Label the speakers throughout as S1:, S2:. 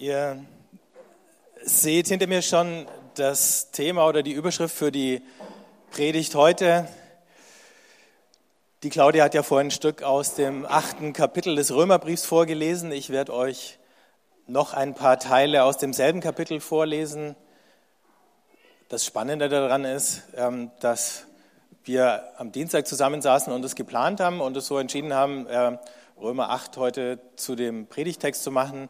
S1: Ihr seht hinter mir schon das Thema oder die Überschrift für die Predigt heute. Die Claudia hat ja vorhin ein Stück aus dem achten Kapitel des Römerbriefs vorgelesen. Ich werde euch noch ein paar Teile aus demselben Kapitel vorlesen. Das Spannende daran ist, ähm, dass wir am Dienstag zusammensaßen und es geplant haben und es so entschieden haben, äh, Römer 8 heute zu dem Predigtext zu machen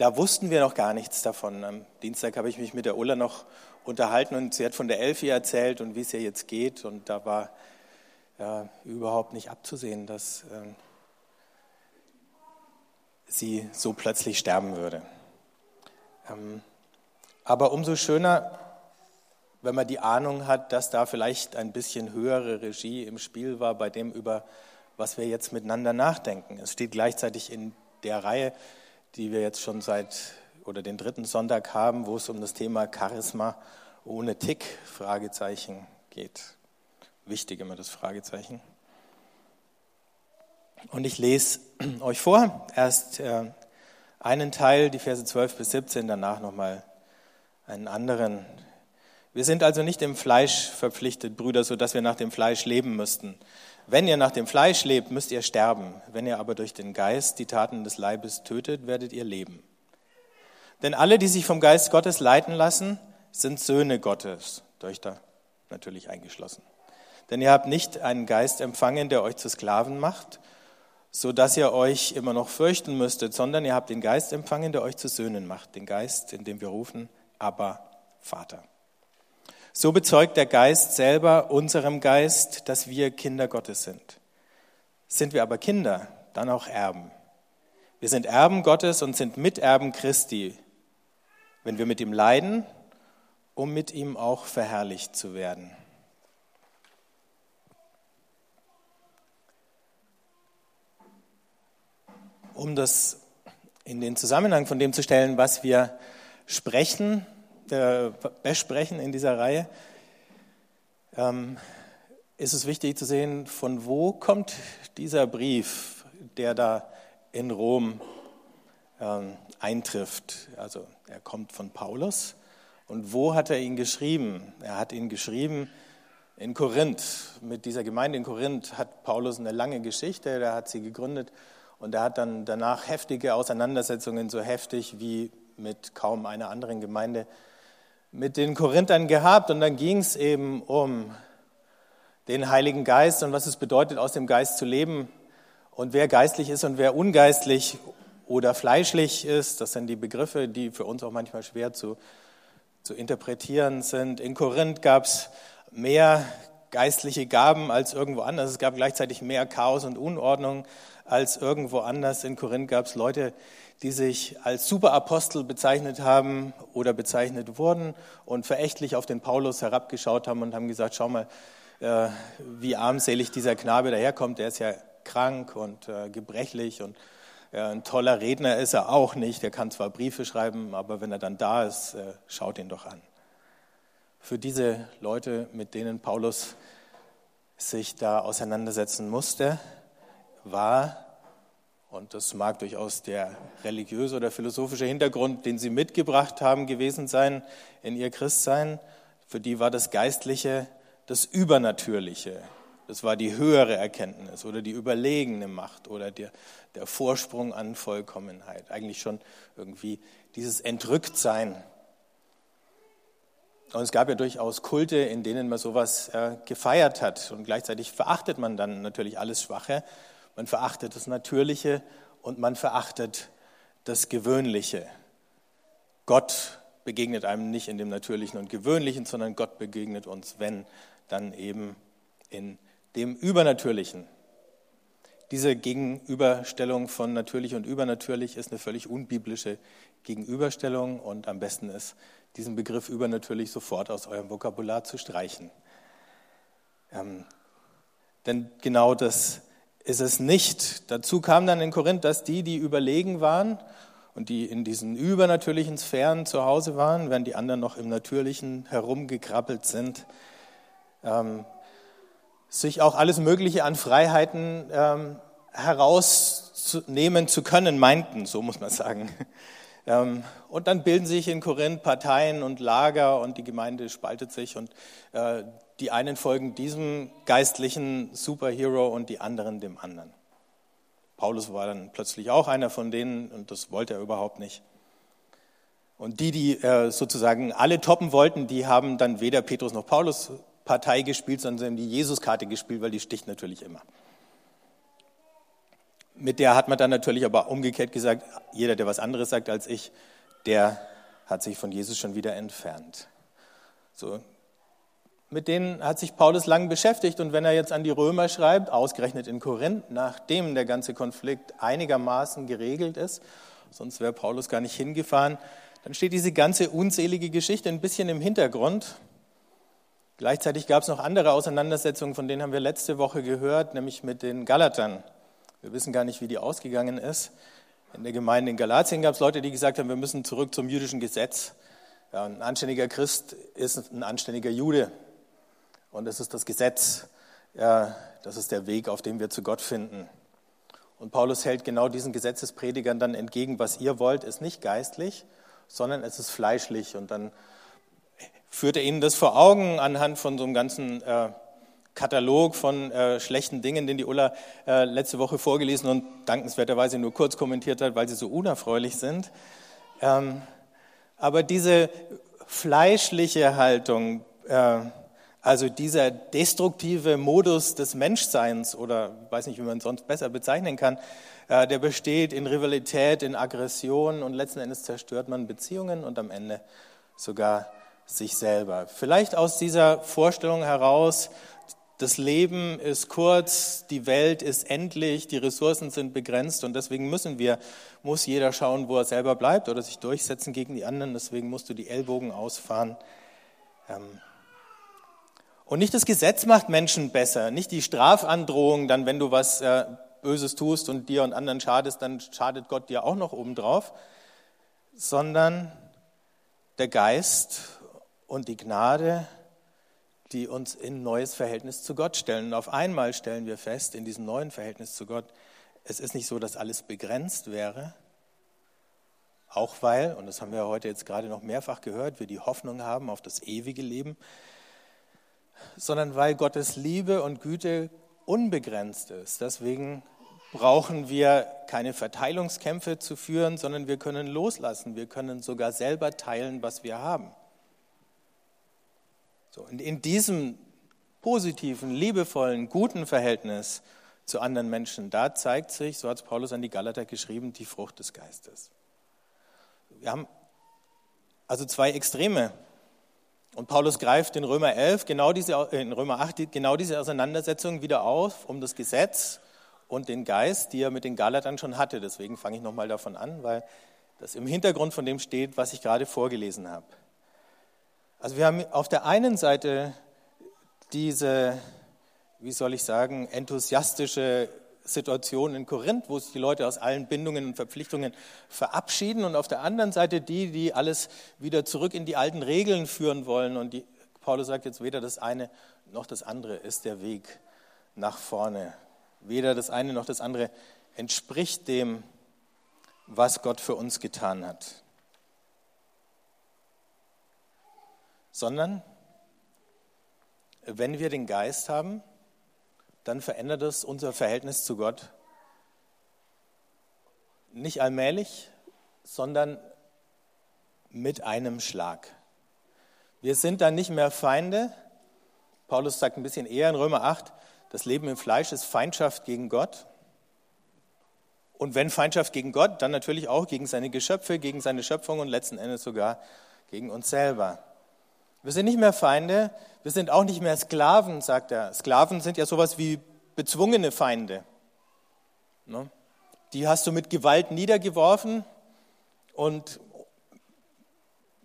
S1: da wussten wir noch gar nichts davon. Am Dienstag habe ich mich mit der Ulla noch unterhalten und sie hat von der Elfi erzählt und wie es ihr jetzt geht. Und da war ja, überhaupt nicht abzusehen, dass äh, sie so plötzlich sterben würde. Ähm, aber umso schöner, wenn man die Ahnung hat, dass da vielleicht ein bisschen höhere Regie im Spiel war bei dem, über was wir jetzt miteinander nachdenken. Es steht gleichzeitig in der Reihe, die wir jetzt schon seit oder den dritten Sonntag haben, wo es um das Thema Charisma ohne Tick Fragezeichen geht. Wichtig immer das Fragezeichen. Und ich lese euch vor, erst äh, einen Teil, die Verse 12 bis 17, danach nochmal einen anderen. Wir sind also nicht im Fleisch verpflichtet, Brüder, so dass wir nach dem Fleisch leben müssten. Wenn ihr nach dem Fleisch lebt, müsst ihr sterben. Wenn ihr aber durch den Geist die Taten des Leibes tötet, werdet ihr leben. Denn alle, die sich vom Geist Gottes leiten lassen, sind Söhne Gottes, Töchter natürlich eingeschlossen. Denn ihr habt nicht einen Geist empfangen, der euch zu Sklaven macht, so dass ihr euch immer noch fürchten müsstet, sondern ihr habt den Geist empfangen, der euch zu Söhnen macht, den Geist, in dem wir rufen, aber Vater. So bezeugt der Geist selber unserem Geist, dass wir Kinder Gottes sind. Sind wir aber Kinder, dann auch Erben. Wir sind Erben Gottes und sind Miterben Christi, wenn wir mit ihm leiden, um mit ihm auch verherrlicht zu werden. Um das in den Zusammenhang von dem zu stellen, was wir sprechen, äh, besprechen in dieser Reihe, ähm, ist es wichtig zu sehen, von wo kommt dieser Brief, der da in Rom ähm, eintrifft. Also er kommt von Paulus. Und wo hat er ihn geschrieben? Er hat ihn geschrieben in Korinth. Mit dieser Gemeinde in Korinth hat Paulus eine lange Geschichte, er hat sie gegründet und er hat dann danach heftige Auseinandersetzungen, so heftig wie mit kaum einer anderen Gemeinde mit den Korinthern gehabt und dann ging es eben um den Heiligen Geist und was es bedeutet, aus dem Geist zu leben und wer geistlich ist und wer ungeistlich oder fleischlich ist. Das sind die Begriffe, die für uns auch manchmal schwer zu, zu interpretieren sind. In Korinth gab es mehr geistliche Gaben als irgendwo anders. Es gab gleichzeitig mehr Chaos und Unordnung als irgendwo anders. In Korinth gab es Leute, die sich als Superapostel bezeichnet haben oder bezeichnet wurden und verächtlich auf den Paulus herabgeschaut haben und haben gesagt, schau mal, äh, wie armselig dieser Knabe daherkommt, der ist ja krank und äh, gebrechlich und äh, ein toller Redner ist er auch nicht, der kann zwar Briefe schreiben, aber wenn er dann da ist, schaut ihn doch an. Für diese Leute, mit denen Paulus sich da auseinandersetzen musste, war und das mag durchaus der religiöse oder philosophische Hintergrund, den sie mitgebracht haben, gewesen sein in ihr Christsein. Für die war das Geistliche das Übernatürliche. Das war die höhere Erkenntnis oder die überlegene Macht oder der, der Vorsprung an Vollkommenheit. Eigentlich schon irgendwie dieses Entrücktsein. Und es gab ja durchaus Kulte, in denen man sowas äh, gefeiert hat. Und gleichzeitig verachtet man dann natürlich alles Schwache man verachtet das Natürliche und man verachtet das Gewöhnliche. Gott begegnet einem nicht in dem Natürlichen und Gewöhnlichen, sondern Gott begegnet uns, wenn, dann eben in dem Übernatürlichen. Diese Gegenüberstellung von natürlich und übernatürlich ist eine völlig unbiblische Gegenüberstellung und am besten ist, diesen Begriff übernatürlich sofort aus eurem Vokabular zu streichen. Ähm, denn genau das ist es nicht. Dazu kam dann in Korinth, dass die, die überlegen waren und die in diesen übernatürlichen Sphären zu Hause waren, während die anderen noch im Natürlichen herumgekrabbelt sind, ähm, sich auch alles Mögliche an Freiheiten ähm, herausnehmen zu können, meinten, so muss man sagen. Ähm, und dann bilden sich in Korinth Parteien und Lager und die Gemeinde spaltet sich und äh, die einen folgen diesem geistlichen Superhero und die anderen dem anderen. Paulus war dann plötzlich auch einer von denen und das wollte er überhaupt nicht. Und die, die äh, sozusagen alle toppen wollten, die haben dann weder Petrus noch Paulus Partei gespielt, sondern sie haben die Jesuskarte gespielt, weil die sticht natürlich immer. Mit der hat man dann natürlich aber umgekehrt gesagt, jeder, der was anderes sagt als ich, der hat sich von Jesus schon wieder entfernt. So. Mit denen hat sich Paulus lang beschäftigt und wenn er jetzt an die Römer schreibt, ausgerechnet in Korinth, nachdem der ganze Konflikt einigermaßen geregelt ist, sonst wäre Paulus gar nicht hingefahren, dann steht diese ganze unzählige Geschichte ein bisschen im Hintergrund. Gleichzeitig gab es noch andere Auseinandersetzungen, von denen haben wir letzte Woche gehört, nämlich mit den Galatern. Wir wissen gar nicht, wie die ausgegangen ist. In der Gemeinde in Galatien gab es Leute, die gesagt haben, wir müssen zurück zum jüdischen Gesetz. Ja, ein anständiger Christ ist ein anständiger Jude. Und es ist das Gesetz. Ja, das ist der Weg, auf dem wir zu Gott finden. Und Paulus hält genau diesen Gesetzespredigern dann entgegen, was ihr wollt, ist nicht geistlich, sondern es ist fleischlich. Und dann führt er ihnen das vor Augen anhand von so einem ganzen äh, Katalog von äh, schlechten Dingen, den die Ulla äh, letzte Woche vorgelesen und dankenswerterweise nur kurz kommentiert hat, weil sie so unerfreulich sind. Ähm, aber diese fleischliche Haltung, äh, also dieser destruktive Modus des Menschseins oder weiß nicht, wie man es sonst besser bezeichnen kann, äh, der besteht in Rivalität, in Aggression und letzten Endes zerstört man Beziehungen und am Ende sogar sich selber. Vielleicht aus dieser Vorstellung heraus, das Leben ist kurz, die Welt ist endlich, die Ressourcen sind begrenzt und deswegen müssen wir, muss jeder schauen, wo er selber bleibt oder sich durchsetzen gegen die anderen. Deswegen musst du die Ellbogen ausfahren. Ähm, und nicht das Gesetz macht Menschen besser, nicht die Strafandrohung, dann wenn du was äh, Böses tust und dir und anderen schadest, dann schadet Gott dir auch noch obendrauf, sondern der Geist und die Gnade die uns in ein neues Verhältnis zu Gott stellen. Und auf einmal stellen wir fest, in diesem neuen Verhältnis zu Gott, es ist nicht so, dass alles begrenzt wäre, auch weil, und das haben wir heute jetzt gerade noch mehrfach gehört, wir die Hoffnung haben auf das ewige Leben, sondern weil Gottes Liebe und Güte unbegrenzt ist. Deswegen brauchen wir keine Verteilungskämpfe zu führen, sondern wir können loslassen. Wir können sogar selber teilen, was wir haben. So, und in diesem positiven, liebevollen, guten Verhältnis zu anderen Menschen, da zeigt sich, so hat es Paulus an die Galater geschrieben, die Frucht des Geistes. Wir haben also zwei Extreme. Und Paulus greift in Römer 11, genau diese, äh, in Römer 8, genau diese Auseinandersetzung wieder auf, um das Gesetz und den Geist, die er mit den Galatern schon hatte. Deswegen fange ich nochmal davon an, weil das im Hintergrund von dem steht, was ich gerade vorgelesen habe. Also wir haben auf der einen Seite diese, wie soll ich sagen, enthusiastische Situation in Korinth, wo sich die Leute aus allen Bindungen und Verpflichtungen verabschieden und auf der anderen Seite die, die alles wieder zurück in die alten Regeln führen wollen. Und die, Paulus sagt jetzt, weder das eine noch das andere ist der Weg nach vorne. Weder das eine noch das andere entspricht dem, was Gott für uns getan hat. Sondern wenn wir den Geist haben, dann verändert es unser Verhältnis zu Gott nicht allmählich, sondern mit einem Schlag. Wir sind dann nicht mehr Feinde. Paulus sagt ein bisschen eher in Römer 8, das Leben im Fleisch ist Feindschaft gegen Gott. Und wenn Feindschaft gegen Gott, dann natürlich auch gegen seine Geschöpfe, gegen seine Schöpfung und letzten Endes sogar gegen uns selber. Wir sind nicht mehr Feinde, wir sind auch nicht mehr Sklaven, sagt er. Sklaven sind ja sowas wie bezwungene Feinde. Ne? Die hast du mit Gewalt niedergeworfen und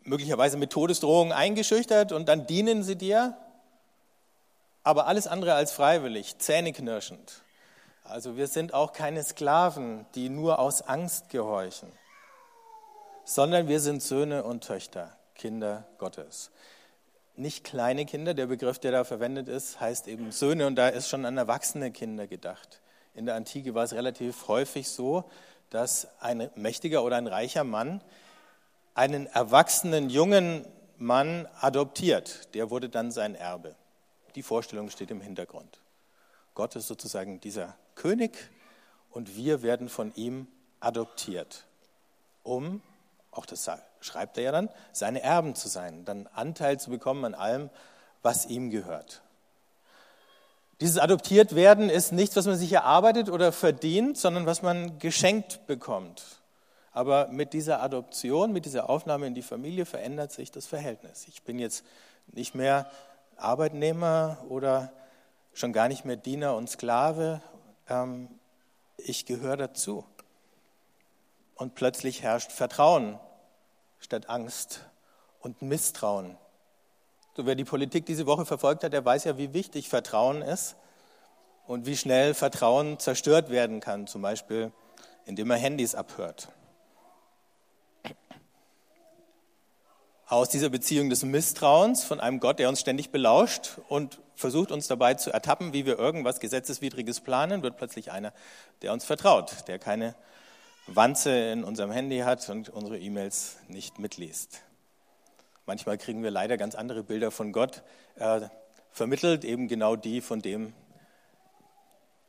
S1: möglicherweise mit Todesdrohungen eingeschüchtert und dann dienen sie dir, aber alles andere als freiwillig, zähneknirschend. Also wir sind auch keine Sklaven, die nur aus Angst gehorchen, sondern wir sind Söhne und Töchter, Kinder Gottes nicht kleine Kinder, der Begriff, der da verwendet ist, heißt eben Söhne und da ist schon an erwachsene Kinder gedacht. In der Antike war es relativ häufig so, dass ein mächtiger oder ein reicher Mann einen erwachsenen jungen Mann adoptiert. Der wurde dann sein Erbe. Die Vorstellung steht im Hintergrund. Gott ist sozusagen dieser König und wir werden von ihm adoptiert, um, auch das schreibt er ja dann, seine Erben zu sein, dann Anteil zu bekommen an allem, was ihm gehört. Dieses Adoptiertwerden ist nichts, was man sich erarbeitet oder verdient, sondern was man geschenkt bekommt. Aber mit dieser Adoption, mit dieser Aufnahme in die Familie verändert sich das Verhältnis. Ich bin jetzt nicht mehr Arbeitnehmer oder schon gar nicht mehr Diener und Sklave. Ähm, ich gehöre dazu. Und plötzlich herrscht Vertrauen statt Angst und Misstrauen. So, wer die Politik diese Woche verfolgt hat, der weiß ja, wie wichtig Vertrauen ist und wie schnell Vertrauen zerstört werden kann, zum Beispiel indem er Handys abhört. Aus dieser Beziehung des Misstrauens von einem Gott, der uns ständig belauscht und versucht uns dabei zu ertappen, wie wir irgendwas Gesetzeswidriges planen, wird plötzlich einer, der uns vertraut, der keine Wanze in unserem Handy hat und unsere E-Mails nicht mitliest. Manchmal kriegen wir leider ganz andere Bilder von Gott äh, vermittelt, eben genau die von dem,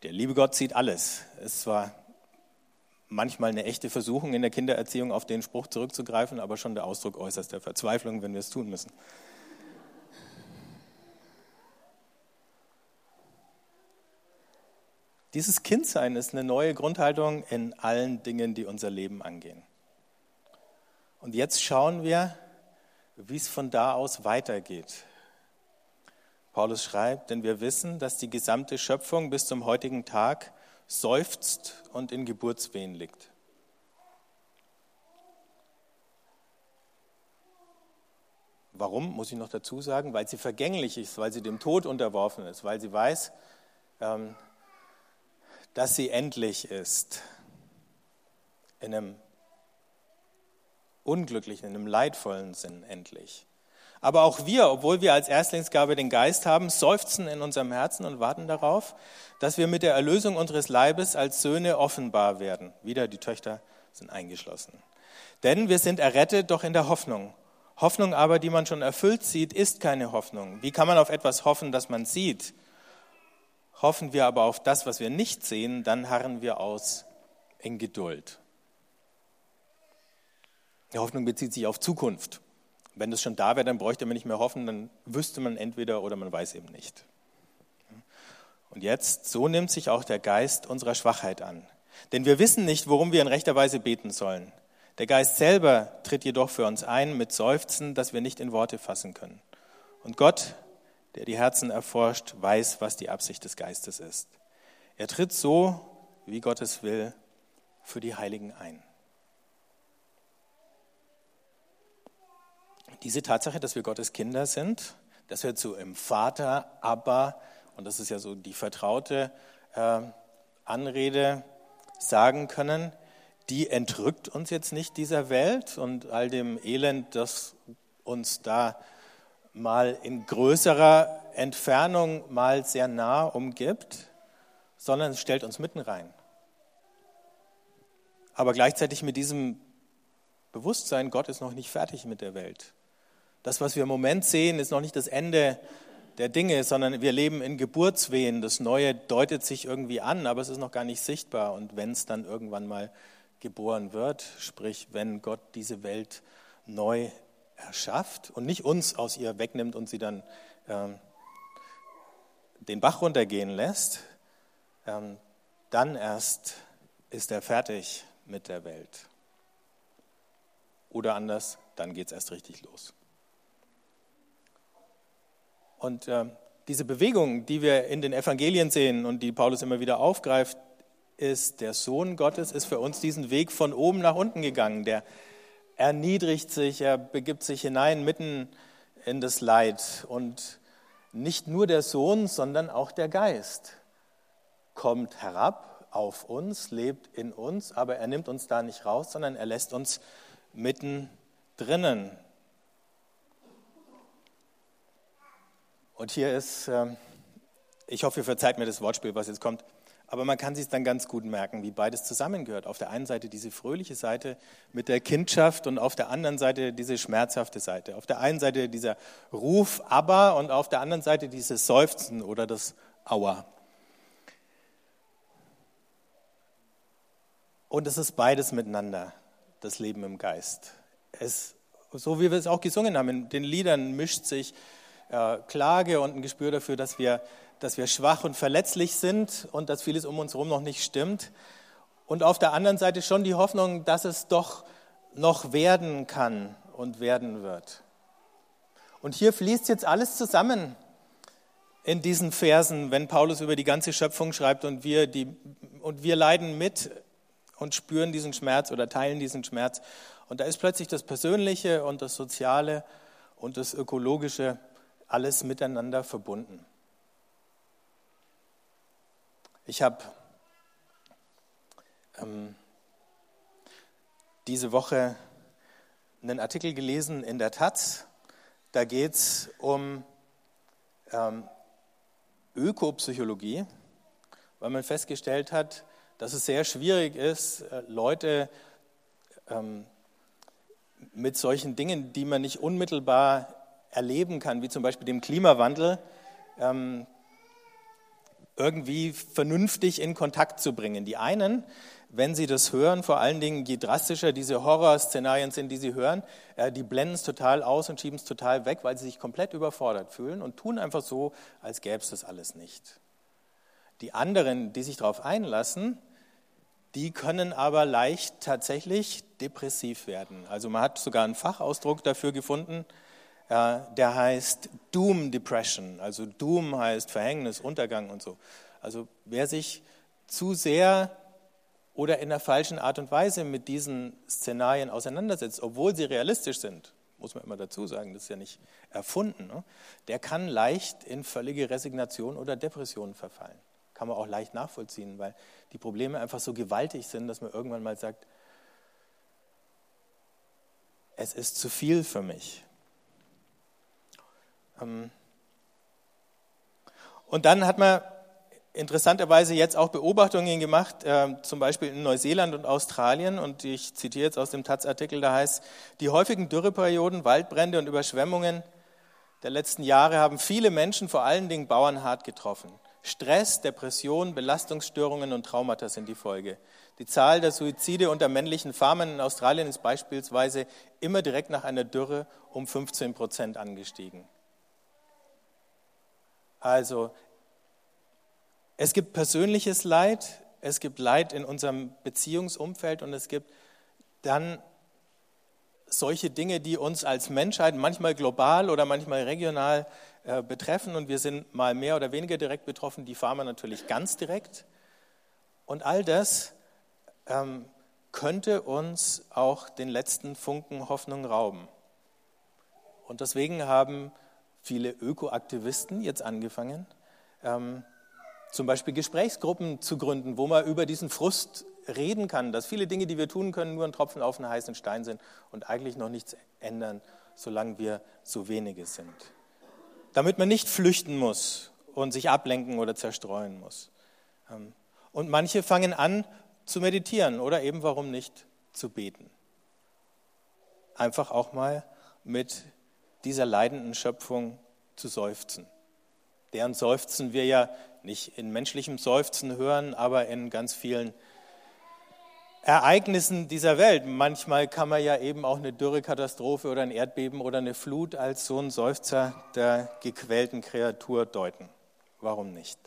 S1: der liebe Gott sieht alles. Es war manchmal eine echte Versuchung in der Kindererziehung auf den Spruch zurückzugreifen, aber schon der Ausdruck äußerster Verzweiflung, wenn wir es tun müssen. Dieses Kindsein ist eine neue Grundhaltung in allen Dingen, die unser Leben angehen. Und jetzt schauen wir, wie es von da aus weitergeht. Paulus schreibt, denn wir wissen, dass die gesamte Schöpfung bis zum heutigen Tag seufzt und in Geburtswehen liegt. Warum, muss ich noch dazu sagen? Weil sie vergänglich ist, weil sie dem Tod unterworfen ist, weil sie weiß, ähm, dass sie endlich ist. In einem unglücklichen, in einem leidvollen Sinn endlich. Aber auch wir, obwohl wir als Erstlingsgabe den Geist haben, seufzen in unserem Herzen und warten darauf, dass wir mit der Erlösung unseres Leibes als Söhne offenbar werden. Wieder die Töchter sind eingeschlossen. Denn wir sind errettet, doch in der Hoffnung. Hoffnung aber, die man schon erfüllt sieht, ist keine Hoffnung. Wie kann man auf etwas hoffen, das man sieht? Hoffen wir aber auf das, was wir nicht sehen, dann harren wir aus in Geduld. Die Hoffnung bezieht sich auf Zukunft. Wenn das schon da wäre, dann bräuchte man nicht mehr hoffen, dann wüsste man entweder oder man weiß eben nicht. Und jetzt, so nimmt sich auch der Geist unserer Schwachheit an. Denn wir wissen nicht, worum wir in rechter Weise beten sollen. Der Geist selber tritt jedoch für uns ein mit Seufzen, das wir nicht in Worte fassen können. Und Gott, der die Herzen erforscht, weiß, was die Absicht des Geistes ist. Er tritt so, wie Gott es will, für die Heiligen ein. diese Tatsache, dass wir Gottes Kinder sind, dass wir zu im Vater, aber, und das ist ja so die vertraute äh, Anrede, sagen können, die entrückt uns jetzt nicht dieser Welt und all dem Elend, das uns da mal in größerer Entfernung mal sehr nah umgibt, sondern es stellt uns mitten rein. Aber gleichzeitig mit diesem Bewusstsein, Gott ist noch nicht fertig mit der Welt. Das, was wir im Moment sehen, ist noch nicht das Ende der Dinge, sondern wir leben in Geburtswehen. Das Neue deutet sich irgendwie an, aber es ist noch gar nicht sichtbar. Und wenn es dann irgendwann mal geboren wird, sprich, wenn Gott diese Welt neu erschafft und nicht uns aus ihr wegnimmt und sie dann ähm, den Bach runtergehen lässt, ähm, dann erst ist er fertig mit der Welt. Oder anders, dann geht es erst richtig los. Und äh, diese Bewegung, die wir in den Evangelien sehen und die Paulus immer wieder aufgreift, ist, der Sohn Gottes ist für uns diesen Weg von oben nach unten gegangen. Der erniedrigt sich, er begibt sich hinein mitten in das Leid. Und nicht nur der Sohn, sondern auch der Geist kommt herab auf uns, lebt in uns, aber er nimmt uns da nicht raus, sondern er lässt uns mitten drinnen. Und hier ist, ähm, ich hoffe, ihr verzeiht mir das Wortspiel, was jetzt kommt, Aber man kann sich dann ganz gut merken, wie beides zusammengehört. Auf der einen Seite diese fröhliche Seite mit der Kindschaft und auf der anderen Seite diese schmerzhafte Seite. Auf der einen Seite dieser Ruf aber und auf der anderen Seite dieses Seufzen oder das Aua. Und es ist beides miteinander, das Leben im Geist. Es, so wie wir es auch gesungen haben, in den Liedern mischt sich äh, Klage und ein Gespür dafür, dass wir dass wir schwach und verletzlich sind und dass vieles um uns herum noch nicht stimmt. Und auf der anderen Seite schon die Hoffnung, dass es doch noch werden kann und werden wird. Und hier fließt jetzt alles zusammen in diesen Versen, wenn Paulus über die ganze Schöpfung schreibt und wir, die, und wir leiden mit und spüren diesen Schmerz oder teilen diesen Schmerz. Und da ist plötzlich das Persönliche und das Soziale und das Ökologische alles miteinander verbunden. Ich habe ähm, diese Woche einen Artikel gelesen in der Taz. Da geht es um ähm, Ökopsychologie, weil man festgestellt hat, dass es sehr schwierig ist, äh, Leute ähm, mit solchen Dingen, die man nicht unmittelbar erleben kann, wie zum Beispiel dem Klimawandel, ähm, irgendwie vernünftig in Kontakt zu bringen. Die einen, wenn sie das hören, vor allen Dingen, je drastischer diese Horrorszenarien sind, die sie hören, äh, die blenden es total aus und schieben es total weg, weil sie sich komplett überfordert fühlen und tun einfach so, als gäbe es das alles nicht. Die anderen, die sich darauf einlassen, die können aber leicht tatsächlich depressiv werden. Also man hat sogar einen Fachausdruck dafür gefunden, der heißt Doom Depression. Also Doom heißt Verhängnis, Untergang und so. Also wer sich zu sehr oder in der falschen Art und Weise mit diesen Szenarien auseinandersetzt, obwohl sie realistisch sind, muss man immer dazu sagen, das ist ja nicht erfunden, ne? der kann leicht in völlige Resignation oder Depression verfallen. Kann man auch leicht nachvollziehen, weil die Probleme einfach so gewaltig sind, dass man irgendwann mal sagt, es ist zu viel für mich. Ähm, und dann hat man interessanterweise jetzt auch Beobachtungen gemacht, äh, zum Beispiel in Neuseeland und Australien. Und ich zitiere jetzt aus dem Taz-Artikel, da heißt, die häufigen Dürreperioden, Waldbrände und Überschwemmungen der letzten Jahre haben viele Menschen, vor allen Dingen Bauern, hart getroffen. Stress, Depression, Belastungsstörungen und Traumata sind die Folge. Die Zahl der Suizide unter männlichen Farmern in Australien ist beispielsweise immer direkt nach einer Dürre um 15 Prozent angestiegen. Also es gibt persönliches Leid, es gibt Leid in unserem Beziehungsumfeld und es gibt dann solche Dinge, die uns als Menschheit manchmal global oder manchmal regional äh, betreffen und wir sind mal mehr oder weniger direkt betroffen, die Farmer natürlich ganz direkt. Und all das ähm, könnte uns auch den letzten Funken Hoffnung rauben. Und deswegen haben viele Ökoaktivisten jetzt angefangen, ähm, zum Beispiel Gesprächsgruppen zu gründen, wo man über diesen Frust reden kann, dass viele Dinge, die wir tun können, nur ein Tropfen auf einen heißen Stein sind und eigentlich noch nichts ändern, solange wir so wenige sind. Damit man nicht flüchten muss und sich ablenken oder zerstreuen muss. Ähm, und manche fangen an zu meditieren oder eben warum nicht zu beten. Einfach auch mal mit dieser leidenden Schöpfung zu seufzen. Deren Seufzen wir ja nicht in menschlichem Seufzen hören, aber in ganz vielen Ereignissen dieser Welt. Manchmal kann man ja eben auch eine Dürrekatastrophe oder ein Erdbeben oder eine Flut als so ein Seufzer der gequälten Kreatur deuten. Warum nicht?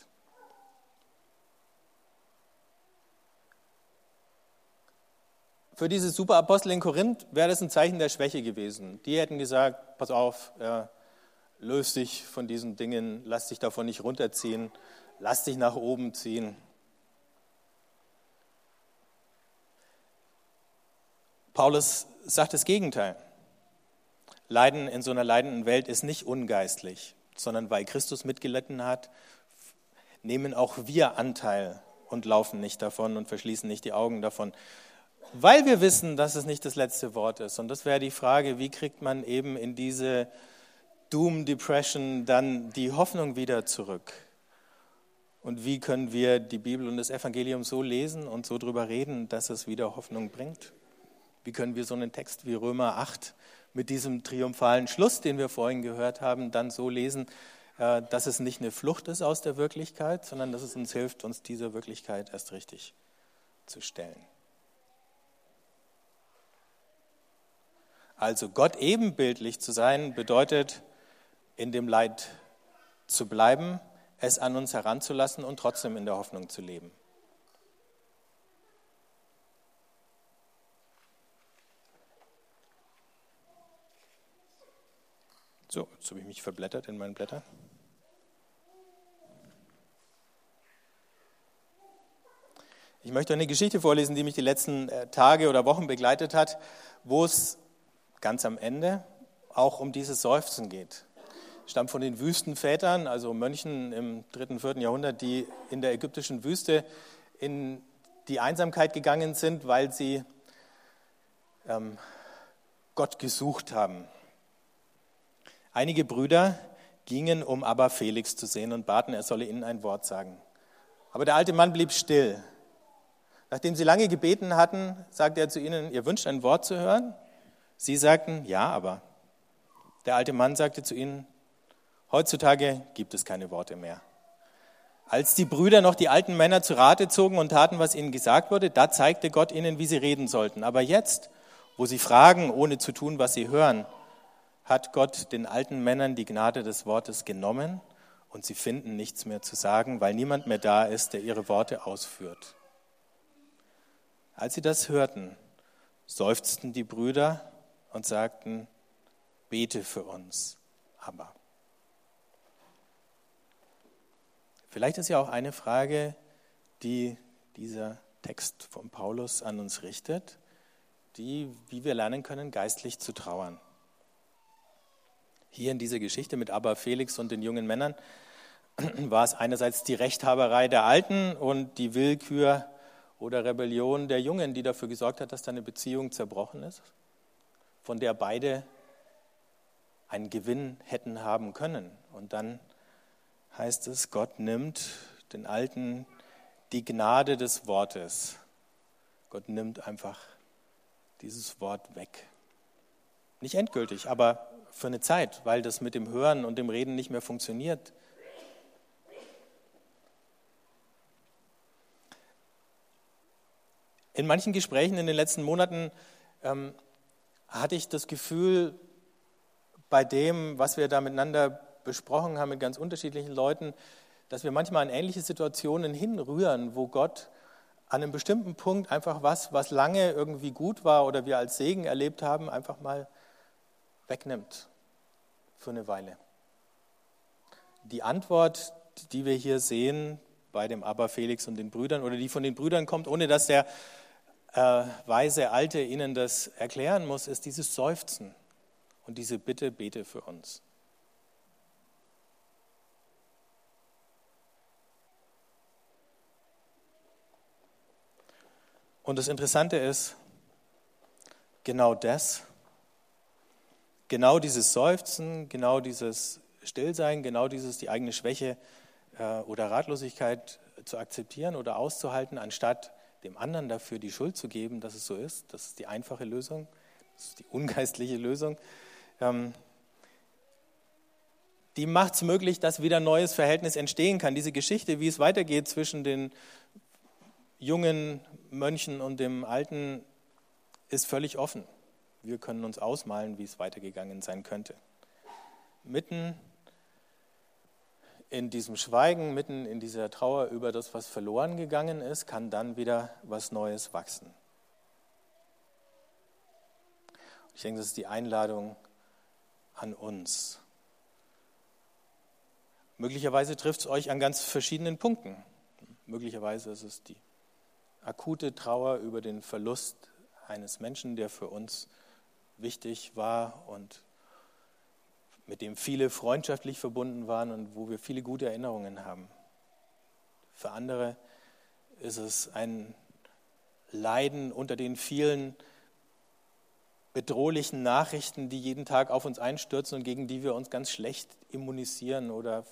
S1: Für diese Superapostel in Korinth wäre das ein Zeichen der Schwäche gewesen. Die hätten gesagt, pass auf, ja, löst dich von diesen Dingen, lass dich davon nicht runterziehen, lass dich nach oben ziehen. Paulus sagt das Gegenteil. Leiden in so einer leidenden Welt ist nicht ungeistlich, sondern weil Christus mitgelitten hat, nehmen auch wir Anteil und laufen nicht davon und verschließen nicht die Augen davon weil wir wissen, dass es nicht das letzte Wort ist. Und das wäre die Frage, wie kriegt man eben in diese Doom Depression dann die Hoffnung wieder zurück? Und wie können wir die Bibel und das Evangelium so lesen und so drüber reden, dass es wieder Hoffnung bringt? Wie können wir so einen Text wie Römer 8 mit diesem triumphalen Schluss, den wir vorhin gehört haben, dann so lesen, äh, dass es nicht eine Flucht ist aus der Wirklichkeit, sondern dass es uns hilft, uns dieser Wirklichkeit erst richtig zu stellen. Also Gott ebenbildlich zu sein bedeutet, in dem Leid zu bleiben, es an uns heranzulassen und trotzdem in der Hoffnung zu leben. So, jetzt habe ich mich verblättert in meinen Blättern. Ich möchte eine Geschichte vorlesen, die mich die letzten äh, Tage oder Wochen begleitet hat, wo es ganz am Ende auch um dieses Seufzen geht. Stammt von den Wüstenvätern, also Mönchen im dritten, vierten Jahrhundert, die in der ägyptischen Wüste in die Einsamkeit gegangen sind, weil sie ähm, Gott gesucht haben. Einige Brüder gingen, um aber Felix zu sehen und baten, er solle ihnen ein Wort sagen. Aber der alte Mann blieb still. Nachdem sie lange gebeten hatten, sagte er zu ihnen, ihr wünscht ein Wort zu hören? Sie sagten, ja, aber. Der alte Mann sagte zu ihnen, heutzutage gibt es keine Worte mehr. Als die Brüder noch die alten Männer zu Rate zogen und taten, was ihnen gesagt wurde, da zeigte Gott ihnen, wie sie reden sollten. Aber jetzt, wo sie fragen, ohne zu tun, was sie hören, hat Gott den alten Männern die Gnade des Wortes genommen und sie finden nichts mehr zu sagen, weil niemand mehr da ist, der ihre Worte ausführt. Als sie das hörten, seufzten die Brüder und sagten, bete für uns, aber. Vielleicht ist ja auch eine Frage, die dieser Text von Paulus an uns richtet, die, wie wir lernen können, geistlich zu trauern. Hier in dieser Geschichte mit Abba Felix und den jungen Männern war es einerseits die Rechthaberei der Alten und die Willkür oder Rebellion der Jungen, die dafür gesorgt hat, dass deine Beziehung zerbrochen ist von der beide einen Gewinn hätten haben können. Und dann heißt es, Gott nimmt den Alten die Gnade des Wortes. Gott nimmt einfach dieses Wort weg. Nicht endgültig, aber für eine Zeit, weil das mit dem Hören und dem Reden nicht mehr funktioniert. In manchen Gesprächen in den letzten Monaten ähm, hatte ich das Gefühl, bei dem, was wir da miteinander besprochen haben mit ganz unterschiedlichen Leuten, dass wir manchmal in ähnliche Situationen hinrühren, wo Gott an einem bestimmten Punkt einfach was, was lange irgendwie gut war oder wir als Segen erlebt haben, einfach mal wegnimmt für eine Weile. Die Antwort, die wir hier sehen bei dem Abba Felix und den Brüdern oder die von den Brüdern kommt, ohne dass der äh, weise Alte ihnen das erklären muss, ist dieses Seufzen und diese Bitte, bete für uns. Und das Interessante ist, genau das, genau dieses Seufzen, genau dieses Stillsein, genau dieses die eigene Schwäche äh, oder Ratlosigkeit zu akzeptieren oder auszuhalten, anstatt dem anderen dafür die Schuld zu geben, dass es so ist. Das ist die einfache Lösung, das ist die ungeistliche Lösung. Ähm, die macht es möglich, dass wieder ein neues Verhältnis entstehen kann. Diese Geschichte, wie es weitergeht zwischen den jungen Mönchen und dem Alten, ist völlig offen. Wir können uns ausmalen, wie es weitergegangen sein könnte. Mitten in diesem Schweigen, mitten in dieser Trauer über das, was verloren gegangen ist, kann dann wieder was Neues wachsen. Ich denke, das ist die Einladung an uns. Möglicherweise trifft es euch an ganz verschiedenen Punkten. Möglicherweise ist es die akute Trauer über den Verlust eines Menschen, der für uns wichtig war und mit dem viele freundschaftlich verbunden waren und wo wir viele gute Erinnerungen haben. Für andere ist es ein Leiden unter den vielen bedrohlichen Nachrichten, die jeden Tag auf uns einstürzen und gegen die wir uns ganz schlecht immunisieren oder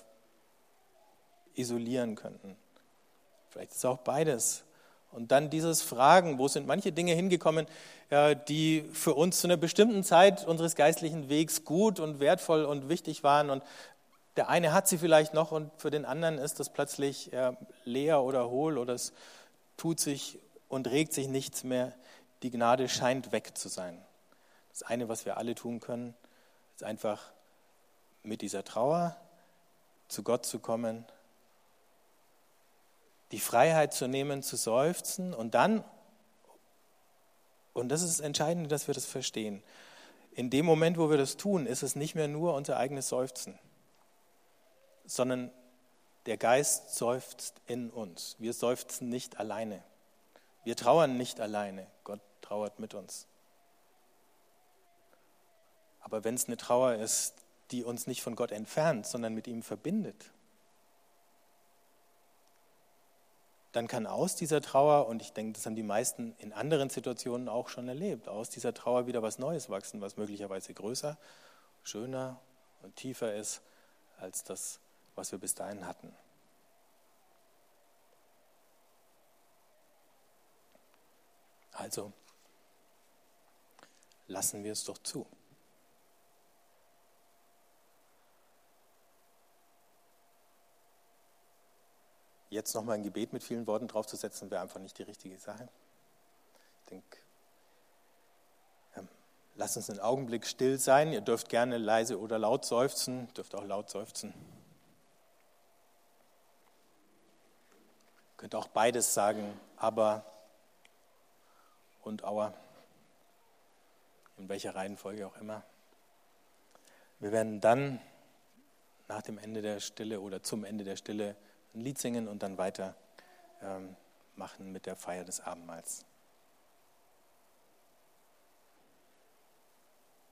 S1: isolieren könnten. Vielleicht ist es auch beides. Und dann dieses Fragen, wo sind manche Dinge hingekommen, die für uns zu einer bestimmten Zeit unseres geistlichen Wegs gut und wertvoll und wichtig waren. Und der eine hat sie vielleicht noch und für den anderen ist das plötzlich leer oder hohl oder es tut sich und regt sich nichts mehr. Die Gnade scheint weg zu sein. Das eine, was wir alle tun können, ist einfach mit dieser Trauer zu Gott zu kommen, die Freiheit zu nehmen, zu seufzen und dann, und das ist das Entscheidende, dass wir das verstehen, in dem Moment, wo wir das tun, ist es nicht mehr nur unser eigenes Seufzen, sondern der Geist seufzt in uns. Wir seufzen nicht alleine. Wir trauern nicht alleine. Gott trauert mit uns. Aber wenn es eine Trauer ist, die uns nicht von Gott entfernt, sondern mit ihm verbindet, dann kann aus dieser Trauer, und ich denke, das haben die meisten in anderen Situationen auch schon erlebt, aus dieser Trauer wieder was Neues wachsen, was möglicherweise größer, schöner und tiefer ist als das, was wir bis dahin hatten. Also lassen wir es doch zu. Jetzt nochmal ein Gebet mit vielen Worten draufzusetzen, wäre einfach nicht die richtige Sache. Ich denke, ähm, lasst uns einen Augenblick still sein. Ihr dürft gerne leise oder laut seufzen, dürft auch laut seufzen. Ihr könnt auch beides sagen, aber und aua, in welcher Reihenfolge auch immer. Wir werden dann nach dem Ende der Stille oder zum Ende der Stille ein Lied singen und dann weiter ähm, mit der Feier des Abendmahls.